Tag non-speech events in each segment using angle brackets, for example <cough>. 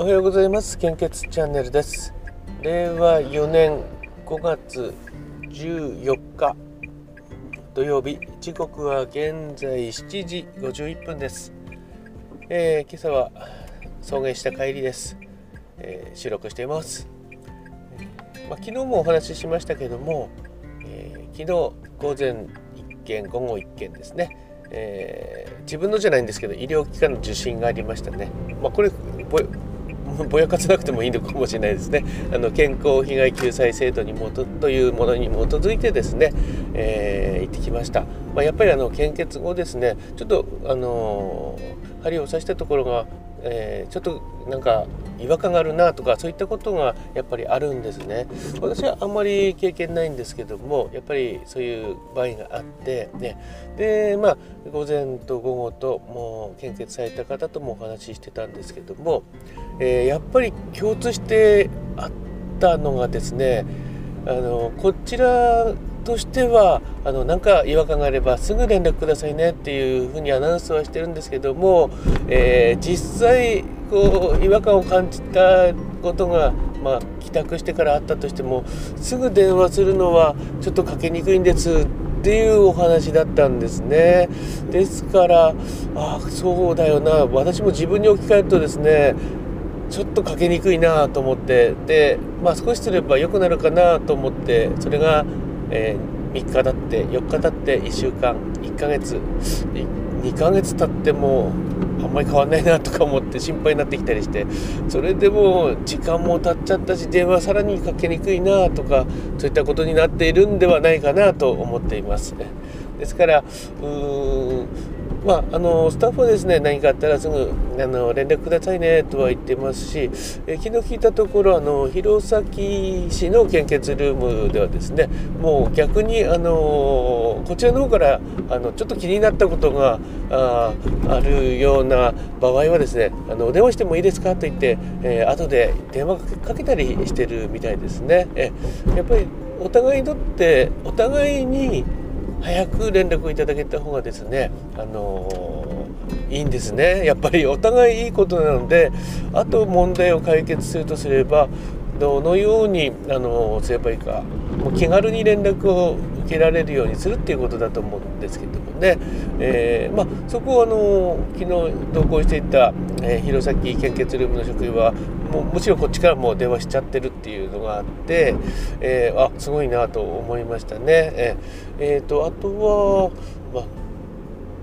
おはようございます。献血チャンネルです。令和4年5月14日土曜日。時刻は現在7時51分です、えー、今朝は送迎した帰りです、えー、収録しています、えー、まあ、昨日もお話ししましたけども、え昨日午前1件午後1件ですね。えー、自分のじゃないんですけど医療機関の受診がありましたね、まあ、これ <laughs> ぼやかさなくてもいいのかもしれないですね。あの健康被害救済制度に基というものに基づいてですね、えー、行ってきました、まあ、やっぱりあの献血後ですねちょっとあの針を刺したところがえー、ちょっとなんか違和感があるなとかそういったことがやっぱりあるんですね。私はあんまり経験ないんですけどもやっぱりそういう場合があってね。でまあ午前と午後ともう献血された方ともお話ししてたんですけども、えー、やっぱり共通してあったのがですねあのこちらとしてはあのなんか違和感があればすぐ連絡くださいねっていうふうにアナウンスはしてるんですけども、えー、実際こう違和感を感じたことが、まあ、帰宅してからあったとしてもすぐ電話するのはちょっとかけにくいんですっていうお話だったんですね。ですからああそうだよな私も自分に置き換えるとですねちょっとかけにくいなと思ってで、まあ、少しすれば良くなるかなと思ってそれがえー、3日経って4日経って1週間1ヶ月2ヶ月経ってもあんまり変わんないなとか思って心配になってきたりしてそれでも時間も経っちゃったし電話さらにかけにくいなとかそういったことになっているんではないかなと思っています。ですからうーんまあ、あのスタッフはですね何かあったらすぐあの連絡くださいねとは言ってますし、え昨日聞いたところあの弘前市の献血ルームではですねもう逆にあのこちらの方からあのちょっと気になったことがああるような場合はですねあのお電話してもいいですかと言って、えー、後で電話かけたりしてるみたいですね。えやっぱりお互いにとってお互いに早く連絡をいただけた方がですね、あのー、いいんですね。やっぱりお互いいいことなのであと問題を解決するとすればどのように、あのー、すればいいかもう気軽に連絡を受けられるようにするっていうことだと思うんですけどもね、えー、まあ、そこを、あの昨日同行していた、え、弘前献血ルームの職員はももちろんこっちからもう電話しちゃってるっていうのがあって、えー、あすごいなと思いましたね。えー、えー、とあとは、まあ、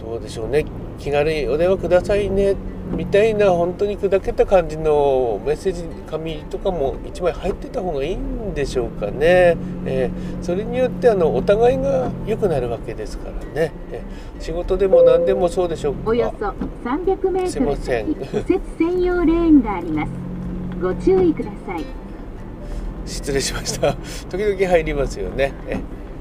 どうでしょうね。気軽にお電話くださいねみたいな本当に砕けた感じのメッセージ紙とかも1枚入ってた方がいいんでしょうかね、えー、それによってあのお互いが良くなるわけですからね、えー、仕事でも何でもそうでしょう。かおよそ 300m すいません。右折専用レーンがありますご注意ください。失礼しました。<laughs> 時々入りますよね。え、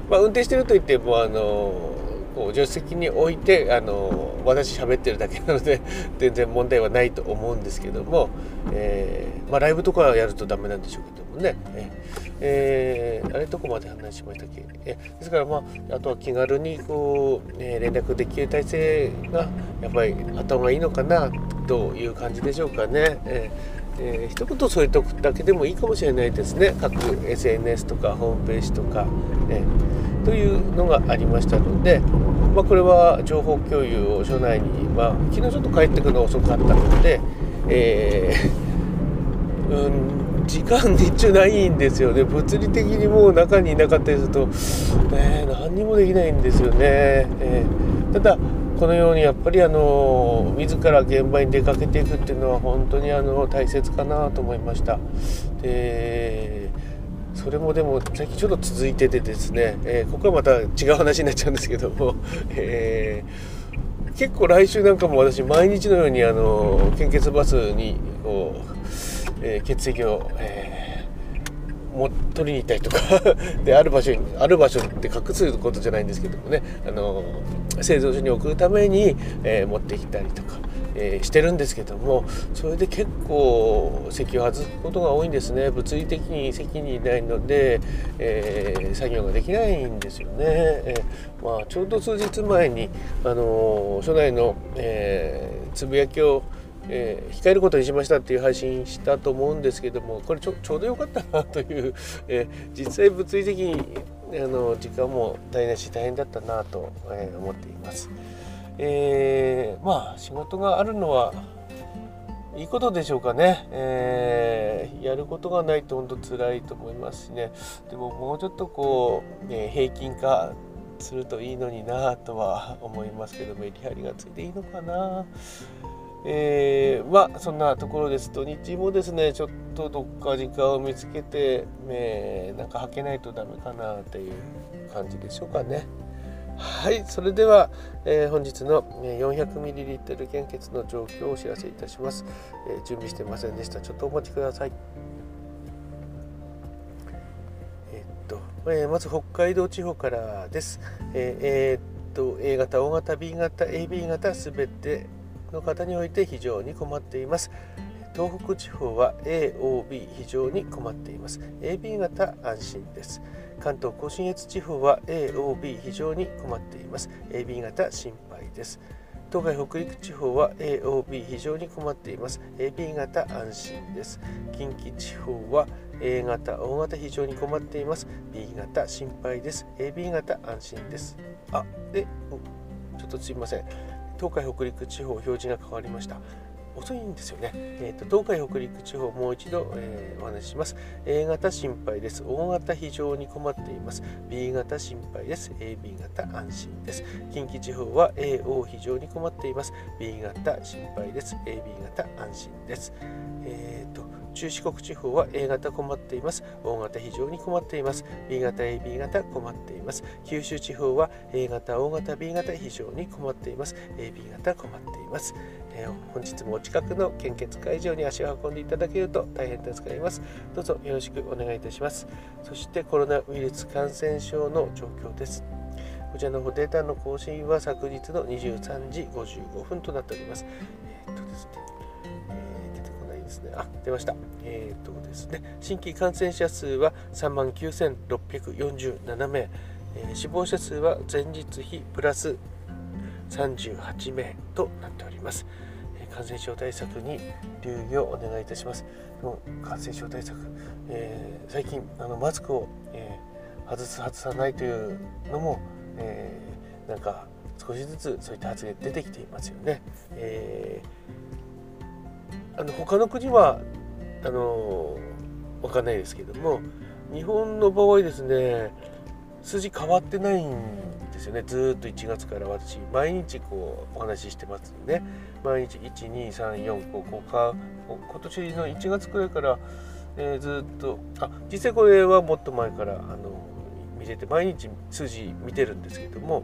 まあ、運転してると言ってもあのこう助手席に置いてあの私喋ってるだけなので <laughs> 全然問題はないと思うんですけども、え、まあ、ライブとかやるとダメなんでしょうけどもね、えー、あれどこまで話しましたっけ？えですからまああとは気軽にこう、ね、連絡できる体制がやっぱりあった方がいいのかなという感じでしょうかね。えーえー、一言添えておくだけでもいいかもしれないですね。各 SNS とかホームページとか、え、というのがありましたので、まあ、これは情報共有を所内に、まあ、昨日ちょっと帰ってくるのが遅かったので、えー、<laughs> うん時間日中ないんですよね。物理的にもう中にいなかったりすると、ね、何にもできないんですよね、えー、ただこのようにやっぱりあの自ら現場に出かけていくっていうのは本当にあの大切かなと思いました。でそれもでも最近ちょっと続いててですね、えー、ここはまた違う話になっちゃうんですけども、<laughs> えー、結構来週なんかも私毎日のようにあの献血バスにこう、えー、血液を、えーも取りに行ったりとか <laughs> である場所にある場所って隠すことじゃないんですけどもねあの製造所に送るために、えー、持ってきたりとか、えー、してるんですけどもそれで結構席を外すことが多いんですね。物理的に席にいないので、えー、作業ができないんですよね、えまあ、ちょうど数日前にあの所内の、えつぶやきをえー、控えることにしましたっていう配信したと思うんですけどもこれちょちょうどよかったなという、<laughs> えー、実際物理的にあの時間も台無し大変だったなと、えー、思っています。えー、まあ仕事があるのはいいことでしょうかね、えー、やることがないと本当辛いと思いますしね。でももうちょっとこう、ね、平均化するといいのになとは思いますけどメリハリがついていいのかな。えー、まあそんなところです。土日もですねちょっとどっか時間を見つけて、えー、なんか履けないとダメかなっていう感じでしょうかね。はい。それでは、えー、本日の 400ml 献血の状況をお知らせいたします、えー、準備してませんでした。ちょっとお待ちください。えー、っと、えまず北海道地方からです、えー、っと A 型 O 型 B 型 AB 型すべての方において非常に困っています。東北地方は AOB 非常に困っています。AB 型安心です。関東甲信越地方は AOB 非常に困っています。AB 型心配です。東海北陸地方は AOB 非常に困っています。AB 型安心です。近畿地方は A 型 O 型非常に困っています。B 型心配です。AB 型安心です。あでちょっとすいません。東海北陸地方表示が変わりました遅いんですよね。えーと、東海北陸地方もう一度、えー、お話しします。A 型心配です。O 型非常に困っています。B 型心配です。AB 型安心です。近畿地方は AO 非常に困っています。B 型心配です。AB 型安心です。えーと中四国地方は A 型困っています。O 型非常に困っています。B 型、AB 型困っています。九州地方は A 型、O 型、B 型非常に困っています。AB 型困っています。えー、本日もお近くの献血会場に足を運んでいただけると大変助かります。どうぞよろしくお願いいたします。そしてコロナウイルス感染症の状況です。こちらの方データの更新は昨日の23時55分となっております。えー、っとですねですね。あ、出ました。えっ、ー、とですね、新規感染者数は3万9647名、えー、死亡者数は前日比プラス38名となっております。え、感染症対策に留意をお願いいたします。も感染症対策、えー、最近あのマスクを、えー、外す外さないというのも、えー、なんか少しずつそういった発言出てきていますよね。えーあの他の国はあの分かんないですけども日本の場合ですね数字変わってないんですよね。ずっと1月から私毎日こうお話ししてますね。毎日1234こうこうか今年の1月くらいから、えー、ずっとあ実際これはもっと前からあの見てて毎日数字見てるんですけども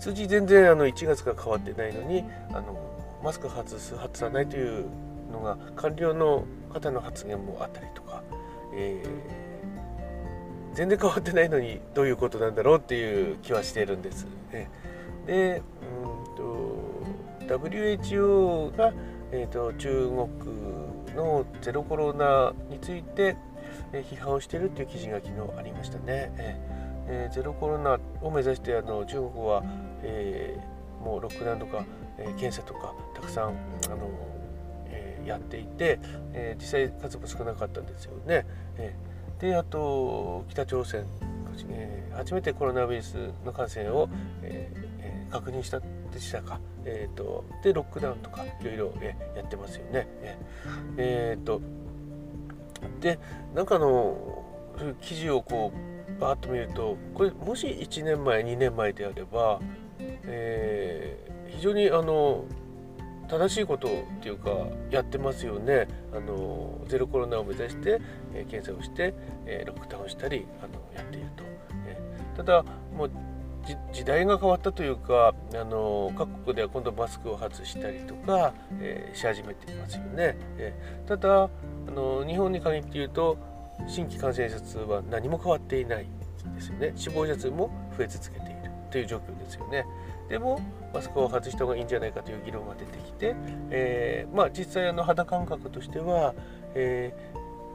数字全然あの1月から変わってないのにあのマスク外す外さないというのが官僚の方の発言もあったりとか、えー、全然変わってないのにどういうことなんだろうっていう気はしているんです。ね、でうんと WHO が、えーと、中国のゼロコロナについて、え批判をしているという記事が昨日ありましたね。えー、ゼロコロナを目指してあの中国は、えー、もうロックダウンとかえ、検査とかくさんあの、えー、やっていて、えー、実際数も少なかったんですよね。えー、であと北朝鮮、えー、初めてコロナウイルスの感染を、えー、確認したでしたか、えーと、でロックダウンとかいろいろ、え、やってますよね。えー、とでなんかの記事をこうバーッと見るとこれもし1年前2年前であれば、えー非常にあの正しいことっていうかやってますよね。あのゼロコロナを目指して、えー、検査をして、えー、ロックダウンしたりあのやっていると、えー、ただもう時代が変わったというかあの各国では今度マスクを外したりとか、えー、し始めていますよね、えー、ただあの日本に限って言うと新規感染者数は何も変わっていないですよね。死亡者数も増え続けているという状況ですよね。でもマスクを外した方がいいんじゃないかという議論が出てきて、えー、まあ、実際あの肌感覚としては、え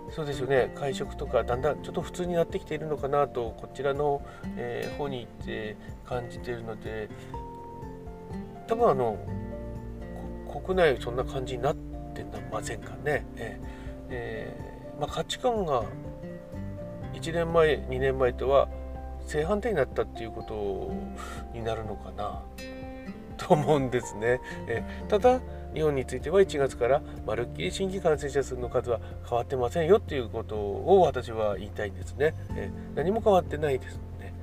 ー、そうですよね会食とかだんだんちょっと普通になってきているのかなとこちらの、えー、方に行って感じているので多分あの国内そんな感じになってませんかね。ええー、まあ、価値観が1年前2年前とは正反対になったっていうことになるのかなと思うんですね。えただ日本については1月からまるっきり新規感染者数の数は変わってませんよっていうことを私は言いたいんですね。え何も変わってないですね。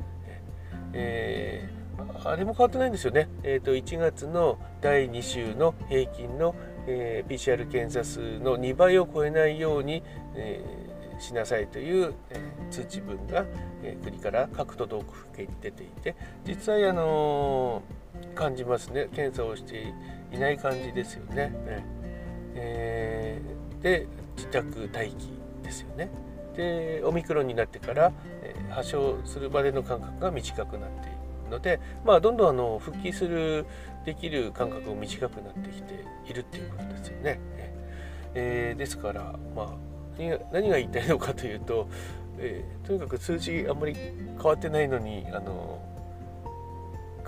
えー、あれも変わってないんですよね。えーと、1月の第2週の平均の、えー、PCR 検査数の2倍を超えないように、えー、しなさいという、えー、通知文が、え国から各都道府県に出ていて実際あの感じますね検査をしていない感じですよね。えー、で自宅待機ですよね。でオミクロンになってから、えー、発症するまでの間隔が短くなっているので、まあ、どんどんあの復帰するできる間隔も短くなってきているっていうことですよね。えー、ですから、まあ、何が言いたいのかというと、えー、とにかく数字あんまり変わってないのにあの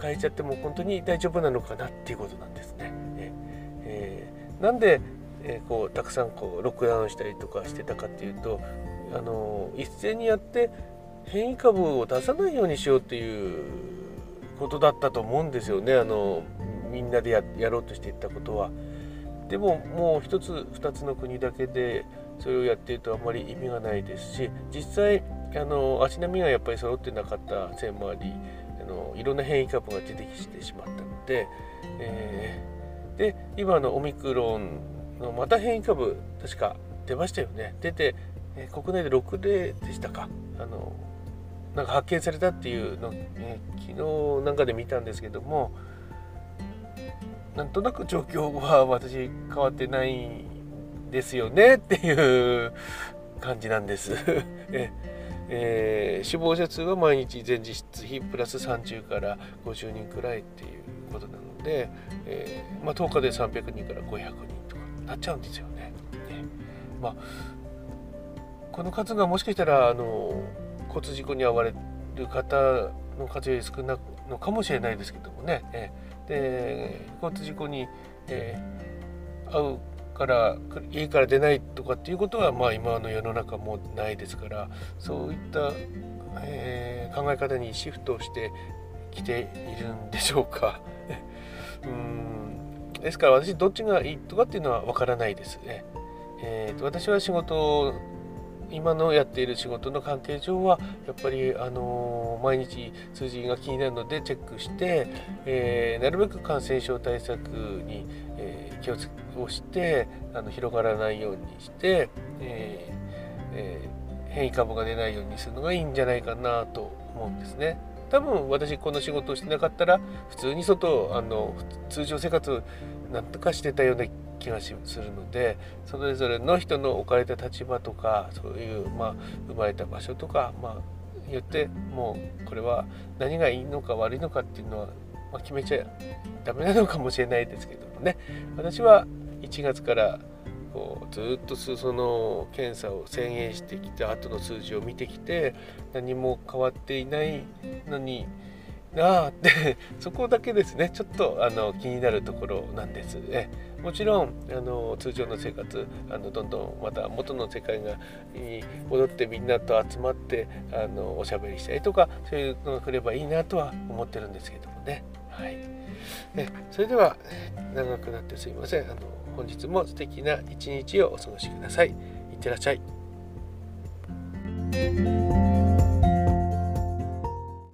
変えちゃっても本当に大丈夫なのかなっていうことなんですね。えー、なんで、えー、こうたくさんこうロックダウンしたりとかしてたかっていうとあの一斉にやって変異株を出さないようにしようっていうことだったと思うんですよねあのみんなでややろうとしていったことは。でももう一つ二つの国だけでそれをやっているとあんまり意味がないですし実際あの足並みがやっぱり揃ってなかったせいもありのいろんな変異株が出てきてしまったので、えー、で今のオミクロンのまた変異株確か出ましたよね出て、えー、国内で6例でしたかあのなんか発見されたっていうの、えー、昨日なんかで見たんですけどもなんとなく状況は私変わってないですよねっていう感じなんです。<laughs> ええー、死亡者数は毎日全実質比プラス30から50人くらいっていうことなので、えー、まあ、10日で300人から500人とかなっちゃうんですよね。ねまあ、この数がもしかしたらあの交通事故に遭われる方の数より少ないのかもしれないですけどもね、えー、で交通事故に、えー、遭うから家から出ないとかっていうことはまあ今の世の中もないですからそういった、えー、考え方にシフトしてきているんでしょうか。<laughs> うんですから私どっちがいいとかっていうのは分からないですね。えーと、私は仕事今のやっている仕事の関係上はやっぱり、あのー、毎日数字が気になるのでチェックして、えー、なるべく感染症対策に、えー、気をつをしてあの広がらないようにして、ええー、変異株が出ないようにするのがいいんじゃないかなと思うんですね。多分私この仕事をしてなかったら普通に外あの通常生活なんとかしてたような気がするのでそれぞれの人の置かれた立場とかそういう、まあ、生まれた場所とか、まあ、よってもうこれは何がいいのか悪いのかっていうのは、まあ、決めちゃダメなのかもしれないですけどもね私は1月からこうずっとその検査を宣言してきた後の数字を見てきて何も変わっていないのになあって <laughs> そこだけですねちょっとあの気になるところなんですね。もちろんあの通常の生活あのどんどんまた元の世界が戻ってみんなと集まってあのおしゃべりしたりとかそういうのが来ればいいなとは思ってるんですけどもね。はい、ねそれでは長くなってすいませんあの本日も素敵な一日をお過ごしください。いってらっしゃい。